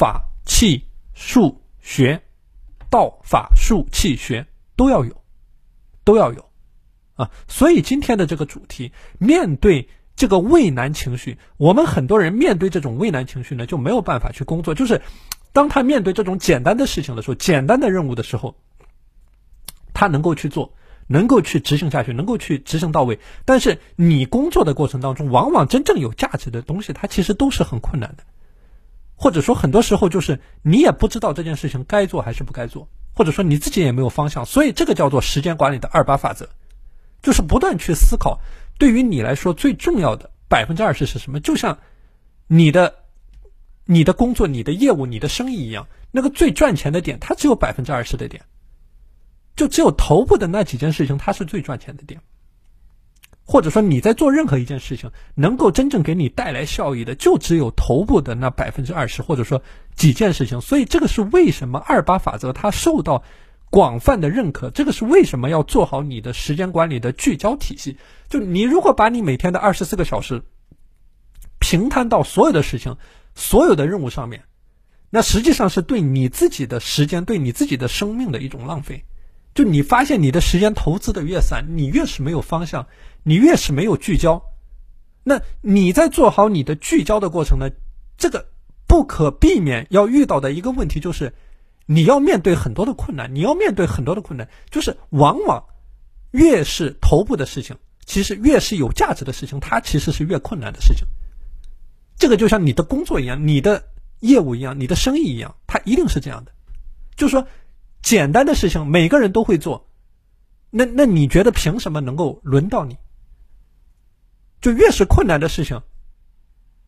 法器术学，道法术器学都要有，都要有，啊，所以今天的这个主题，面对这个畏难情绪，我们很多人面对这种畏难情绪呢，就没有办法去工作。就是当他面对这种简单的事情的时候，简单的任务的时候，他能够去做。能够去执行下去，能够去执行到位，但是你工作的过程当中，往往真正有价值的东西，它其实都是很困难的，或者说很多时候就是你也不知道这件事情该做还是不该做，或者说你自己也没有方向，所以这个叫做时间管理的二八法则，就是不断去思考，对于你来说最重要的百分之二十是什么？就像你的你的工作、你的业务、你的生意一样，那个最赚钱的点，它只有百分之二十的点。就只有头部的那几件事情，它是最赚钱的点，或者说你在做任何一件事情，能够真正给你带来效益的，就只有头部的那百分之二十，或者说几件事情。所以这个是为什么二八法则它受到广泛的认可，这个是为什么要做好你的时间管理的聚焦体系。就你如果把你每天的二十四个小时平摊到所有的事情、所有的任务上面，那实际上是对你自己的时间、对你自己的生命的一种浪费。就你发现你的时间投资的越散，你越是没有方向，你越是没有聚焦。那你在做好你的聚焦的过程呢？这个不可避免要遇到的一个问题就是，你要面对很多的困难，你要面对很多的困难。就是往往越是头部的事情，其实越是有价值的事情，它其实是越困难的事情。这个就像你的工作一样，你的业务一样，你的生意一样，它一定是这样的。就是说。简单的事情每个人都会做，那那你觉得凭什么能够轮到你？就越是困难的事情，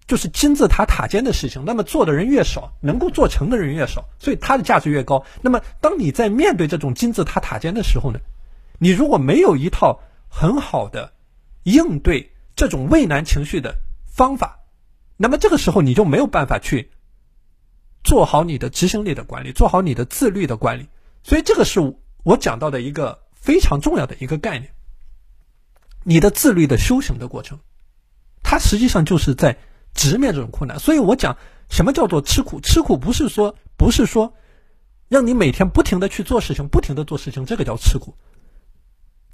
就是金字塔塔尖的事情，那么做的人越少，能够做成的人越少，所以它的价值越高。那么当你在面对这种金字塔塔尖的时候呢，你如果没有一套很好的应对这种畏难情绪的方法，那么这个时候你就没有办法去做好你的执行力的管理，做好你的自律的管理。所以这个是我讲到的一个非常重要的一个概念。你的自律的修行的过程，它实际上就是在直面这种困难。所以我讲什么叫做吃苦？吃苦不是说不是说让你每天不停的去做事情，不停的做事情，这个叫吃苦。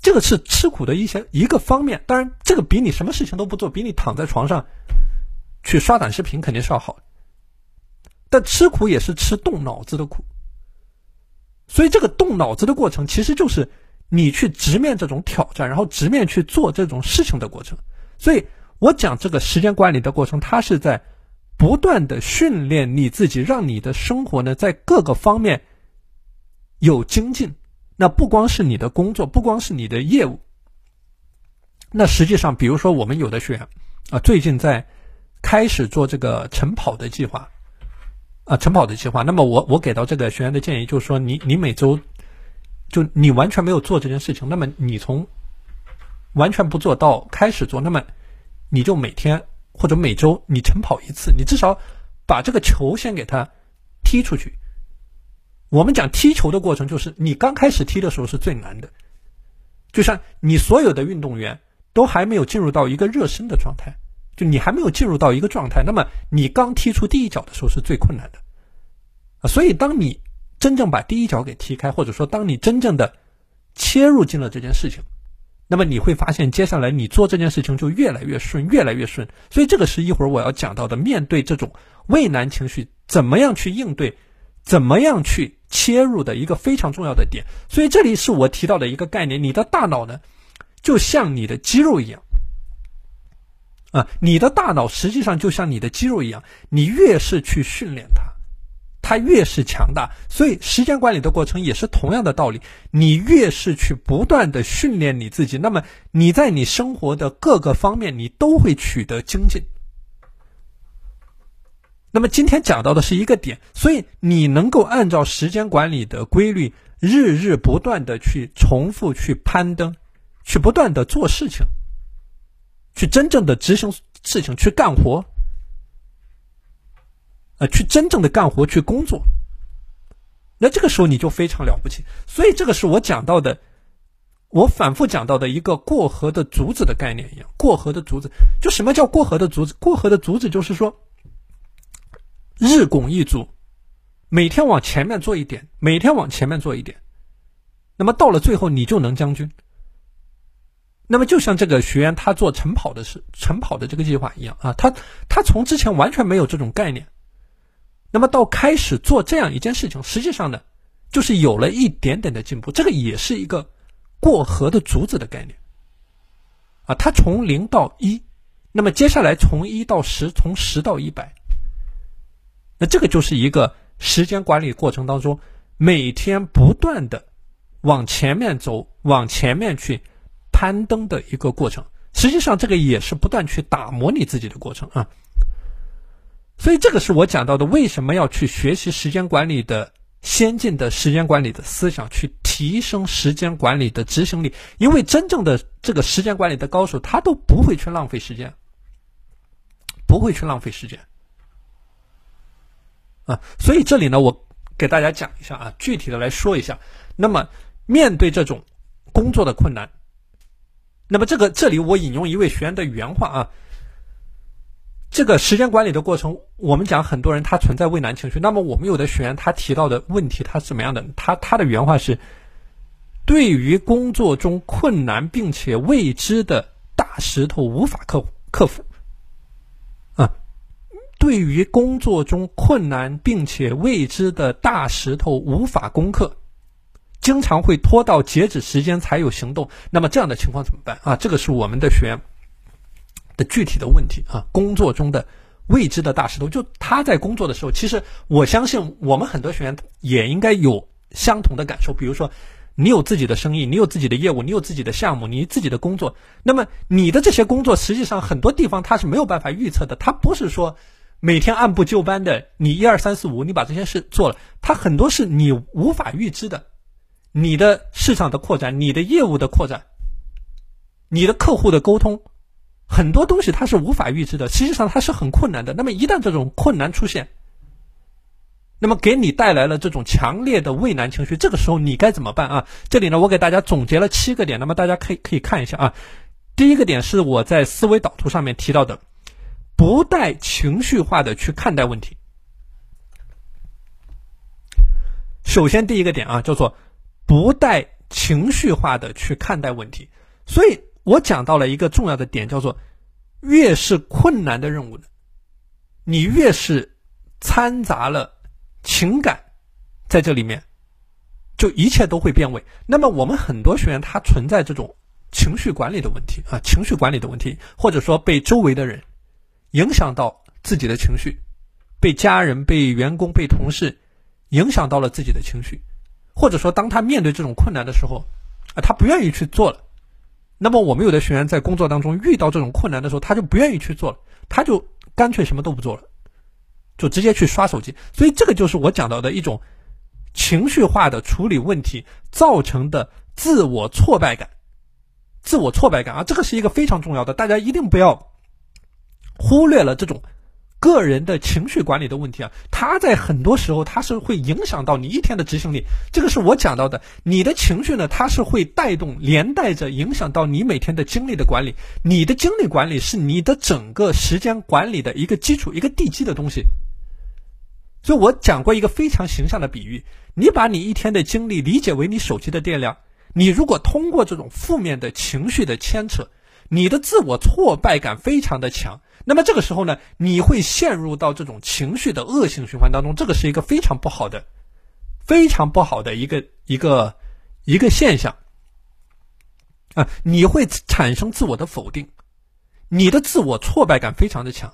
这个是吃苦的一些一个方面。当然，这个比你什么事情都不做，比你躺在床上去刷短视频肯定是要好。但吃苦也是吃动脑子的苦。所以，这个动脑子的过程，其实就是你去直面这种挑战，然后直面去做这种事情的过程。所以我讲这个时间管理的过程，它是在不断的训练你自己，让你的生活呢在各个方面有精进。那不光是你的工作，不光是你的业务。那实际上，比如说我们有的学员啊，最近在开始做这个晨跑的计划。啊，晨跑的计划。那么我我给到这个学员的建议就是说，你你每周就你完全没有做这件事情，那么你从完全不做到开始做，那么你就每天或者每周你晨跑一次，你至少把这个球先给它踢出去。我们讲踢球的过程，就是你刚开始踢的时候是最难的，就像你所有的运动员都还没有进入到一个热身的状态。就你还没有进入到一个状态，那么你刚踢出第一脚的时候是最困难的，啊，所以当你真正把第一脚给踢开，或者说当你真正的切入进了这件事情，那么你会发现接下来你做这件事情就越来越顺，越来越顺。所以这个是一会儿我要讲到的，面对这种畏难情绪，怎么样去应对，怎么样去切入的一个非常重要的点。所以这里是我提到的一个概念，你的大脑呢，就像你的肌肉一样。啊，你的大脑实际上就像你的肌肉一样，你越是去训练它，它越是强大。所以，时间管理的过程也是同样的道理。你越是去不断的训练你自己，那么你在你生活的各个方面，你都会取得精进。那么今天讲到的是一个点，所以你能够按照时间管理的规律，日日不断的去重复、去攀登、去不断的做事情。去真正的执行事情，去干活，呃，去真正的干活，去工作。那这个时候你就非常了不起。所以这个是我讲到的，我反复讲到的一个过河的竹子的概念一样。过河的竹子，就什么叫过河的竹子？过河的竹子就是说，日拱一卒，每天往前面做一点，每天往前面做一点，那么到了最后你就能将军。那么就像这个学员他做晨跑的是晨跑的这个计划一样啊，他他从之前完全没有这种概念，那么到开始做这样一件事情，实际上呢，就是有了一点点的进步，这个也是一个过河的竹子的概念啊，他从零到一，那么接下来从一到十，从十到一百，那这个就是一个时间管理过程当中每天不断的往前面走，往前面去。攀登的一个过程，实际上这个也是不断去打磨你自己的过程啊。所以这个是我讲到的，为什么要去学习时间管理的先进的时间管理的思想，去提升时间管理的执行力。因为真正的这个时间管理的高手，他都不会去浪费时间，不会去浪费时间啊。所以这里呢，我给大家讲一下啊，具体的来说一下。那么面对这种工作的困难。那么这个这里我引用一位学员的原话啊，这个时间管理的过程，我们讲很多人他存在畏难情绪。那么我们有的学员他提到的问题，他是怎么样的？他他的原话是：对于工作中困难并且未知的大石头无法克克服啊，对于工作中困难并且未知的大石头无法攻克。经常会拖到截止时间才有行动，那么这样的情况怎么办啊？这个是我们的学员的具体的问题啊。工作中的未知的大石头，就他在工作的时候，其实我相信我们很多学员也应该有相同的感受。比如说，你有自己的生意，你有自己的业务，你有自己的项目，你自己的工作，那么你的这些工作实际上很多地方它是没有办法预测的，它不是说每天按部就班的，你一二三四五，你把这些事做了，它很多是你无法预知的。你的市场的扩展，你的业务的扩展，你的客户的沟通，很多东西它是无法预知的，实际上它是很困难的。那么一旦这种困难出现，那么给你带来了这种强烈的畏难情绪，这个时候你该怎么办啊？这里呢，我给大家总结了七个点，那么大家可以可以看一下啊。第一个点是我在思维导图上面提到的，不带情绪化的去看待问题。首先第一个点啊，叫做。不带情绪化的去看待问题，所以我讲到了一个重要的点，叫做越是困难的任务，你越是掺杂了情感在这里面，就一切都会变味。那么我们很多学员他存在这种情绪管理的问题啊，情绪管理的问题，或者说被周围的人影响到自己的情绪，被家人、被员工、被同事影响到了自己的情绪。或者说，当他面对这种困难的时候，啊，他不愿意去做了。那么，我们有的学员在工作当中遇到这种困难的时候，他就不愿意去做了，他就干脆什么都不做了，就直接去刷手机。所以，这个就是我讲到的一种情绪化的处理问题造成的自我挫败感。自我挫败感啊，这个是一个非常重要的，大家一定不要忽略了这种。个人的情绪管理的问题啊，它在很多时候它是会影响到你一天的执行力。这个是我讲到的，你的情绪呢，它是会带动、连带着影响到你每天的精力的管理。你的精力管理是你的整个时间管理的一个基础、一个地基的东西。所以我讲过一个非常形象的比喻：你把你一天的精力理解为你手机的电量，你如果通过这种负面的情绪的牵扯，你的自我挫败感非常的强。那么这个时候呢，你会陷入到这种情绪的恶性循环当中，这个是一个非常不好的、非常不好的一个一个一个现象啊！你会产生自我的否定，你的自我挫败感非常的强，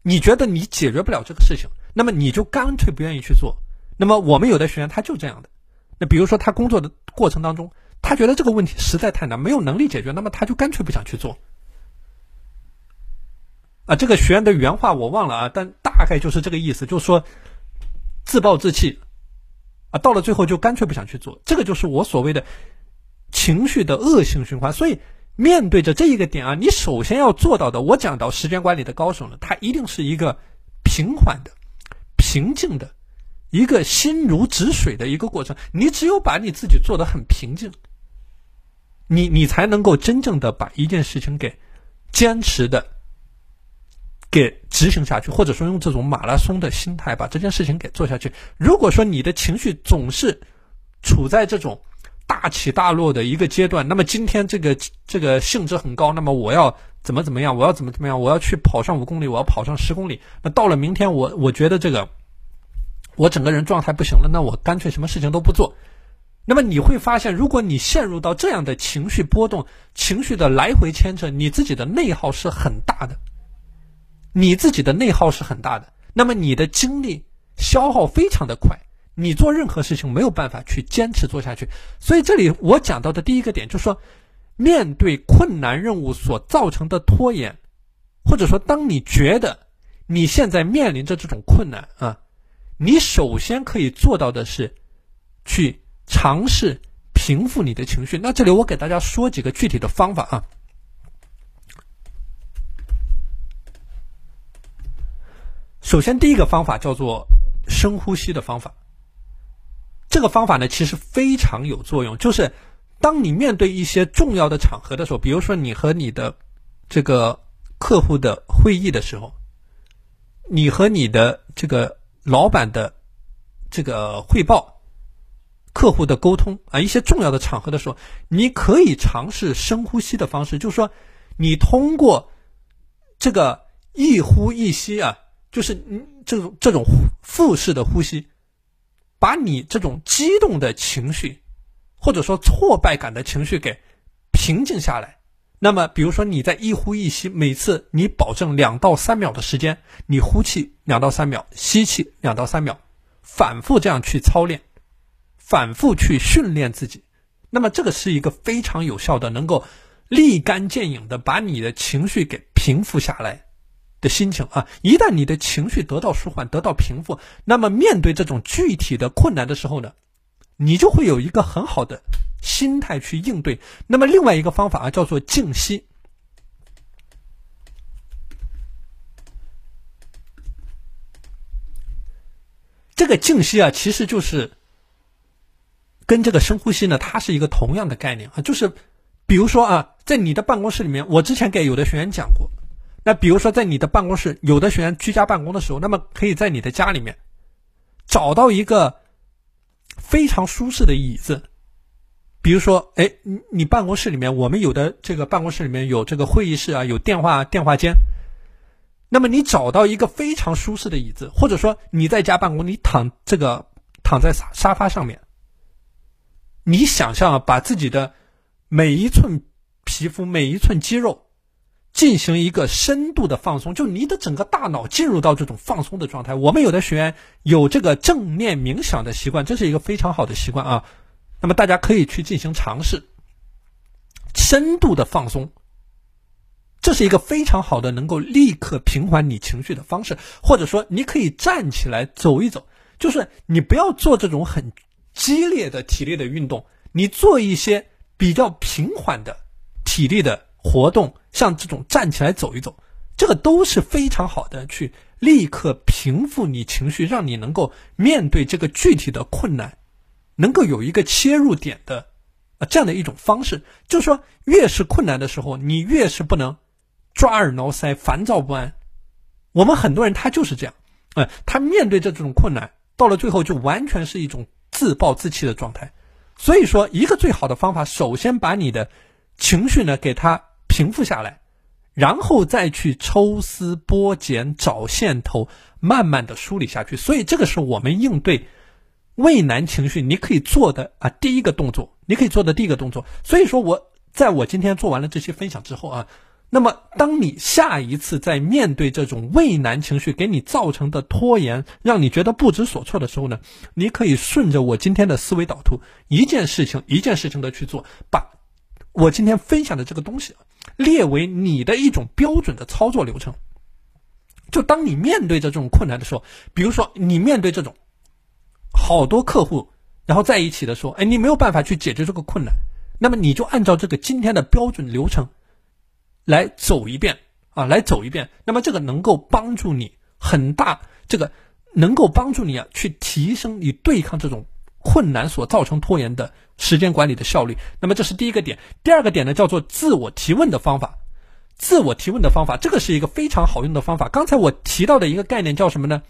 你觉得你解决不了这个事情，那么你就干脆不愿意去做。那么我们有的学员他就这样的，那比如说他工作的过程当中，他觉得这个问题实在太难，没有能力解决，那么他就干脆不想去做。啊，这个学员的原话我忘了啊，但大概就是这个意思，就是说自暴自弃，啊，到了最后就干脆不想去做，这个就是我所谓的情绪的恶性循环。所以面对着这一个点啊，你首先要做到的，我讲到时间管理的高手呢，他一定是一个平缓的、平静的、一个心如止水的一个过程。你只有把你自己做的很平静，你你才能够真正的把一件事情给坚持的。给执行下去，或者说用这种马拉松的心态把这件事情给做下去。如果说你的情绪总是处在这种大起大落的一个阶段，那么今天这个这个兴致很高，那么我要怎么怎么样，我要怎么怎么样，我要去跑上五公里，我要跑上十公里。那到了明天，我我觉得这个我整个人状态不行了，那我干脆什么事情都不做。那么你会发现，如果你陷入到这样的情绪波动、情绪的来回牵扯，你自己的内耗是很大的。你自己的内耗是很大的，那么你的精力消耗非常的快，你做任何事情没有办法去坚持做下去。所以这里我讲到的第一个点就是说，面对困难任务所造成的拖延，或者说当你觉得你现在面临着这种困难啊，你首先可以做到的是去尝试平复你的情绪。那这里我给大家说几个具体的方法啊。首先，第一个方法叫做深呼吸的方法。这个方法呢，其实非常有作用。就是当你面对一些重要的场合的时候，比如说你和你的这个客户的会议的时候，你和你的这个老板的这个汇报、客户的沟通啊，一些重要的场合的时候，你可以尝试深呼吸的方式，就是说，你通过这个一呼一吸啊。就是你这种这种腹式的呼吸，把你这种激动的情绪，或者说挫败感的情绪给平静下来。那么，比如说你在一呼一吸，每次你保证两到三秒的时间，你呼气两到三秒，吸气两到三秒，反复这样去操练，反复去训练自己。那么，这个是一个非常有效的，能够立竿见影的把你的情绪给平复下来。的心情啊，一旦你的情绪得到舒缓、得到平复，那么面对这种具体的困难的时候呢，你就会有一个很好的心态去应对。那么另外一个方法啊，叫做静息。这个静息啊，其实就是跟这个深呼吸呢，它是一个同样的概念啊。就是比如说啊，在你的办公室里面，我之前给有的学员讲过。那比如说，在你的办公室，有的学员居家办公的时候，那么可以在你的家里面找到一个非常舒适的椅子。比如说，哎，你你办公室里面，我们有的这个办公室里面有这个会议室啊，有电话电话间。那么你找到一个非常舒适的椅子，或者说你在家办公，你躺这个躺在沙沙发上面，你想象啊，把自己的每一寸皮肤、每一寸肌肉。进行一个深度的放松，就你的整个大脑进入到这种放松的状态。我们有的学员有这个正念冥想的习惯，这是一个非常好的习惯啊。那么大家可以去进行尝试，深度的放松，这是一个非常好的能够立刻平缓你情绪的方式。或者说，你可以站起来走一走，就是你不要做这种很激烈的体力的运动，你做一些比较平缓的体力的。活动像这种站起来走一走，这个都是非常好的，去立刻平复你情绪，让你能够面对这个具体的困难，能够有一个切入点的，啊，这样的一种方式。就是说，越是困难的时候，你越是不能抓耳挠腮、烦躁不安。我们很多人他就是这样，哎，他面对这种困难，到了最后就完全是一种自暴自弃的状态。所以说，一个最好的方法，首先把你的情绪呢给他。平复下来，然后再去抽丝剥茧找线头，慢慢的梳理下去。所以这个是我们应对畏难情绪你可以做的啊第一个动作，你可以做的第一个动作。所以说我在我今天做完了这些分享之后啊，那么当你下一次在面对这种畏难情绪给你造成的拖延，让你觉得不知所措的时候呢，你可以顺着我今天的思维导图，一件事情一件事情的去做，把我今天分享的这个东西。列为你的一种标准的操作流程。就当你面对着这种困难的时候，比如说你面对这种好多客户，然后在一起的时候，哎，你没有办法去解决这个困难，那么你就按照这个今天的标准流程来走一遍啊，来走一遍。那么这个能够帮助你很大，这个能够帮助你啊，去提升你对抗这种。困难所造成拖延的时间管理的效率，那么这是第一个点。第二个点呢，叫做自我提问的方法。自我提问的方法，这个是一个非常好用的方法。刚才我提到的一个概念叫什么呢？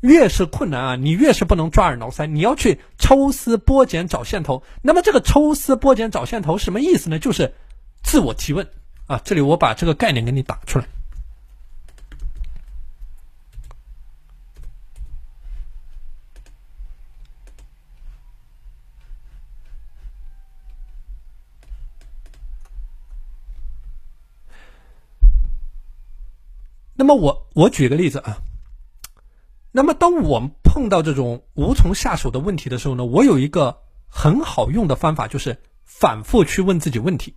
越是困难啊，你越是不能抓耳挠腮，你要去抽丝剥茧找线头。那么这个抽丝剥茧找线头什么意思呢？就是自我提问啊。这里我把这个概念给你打出来。那么我我举个例子啊，那么当我们碰到这种无从下手的问题的时候呢，我有一个很好用的方法，就是反复去问自己问题。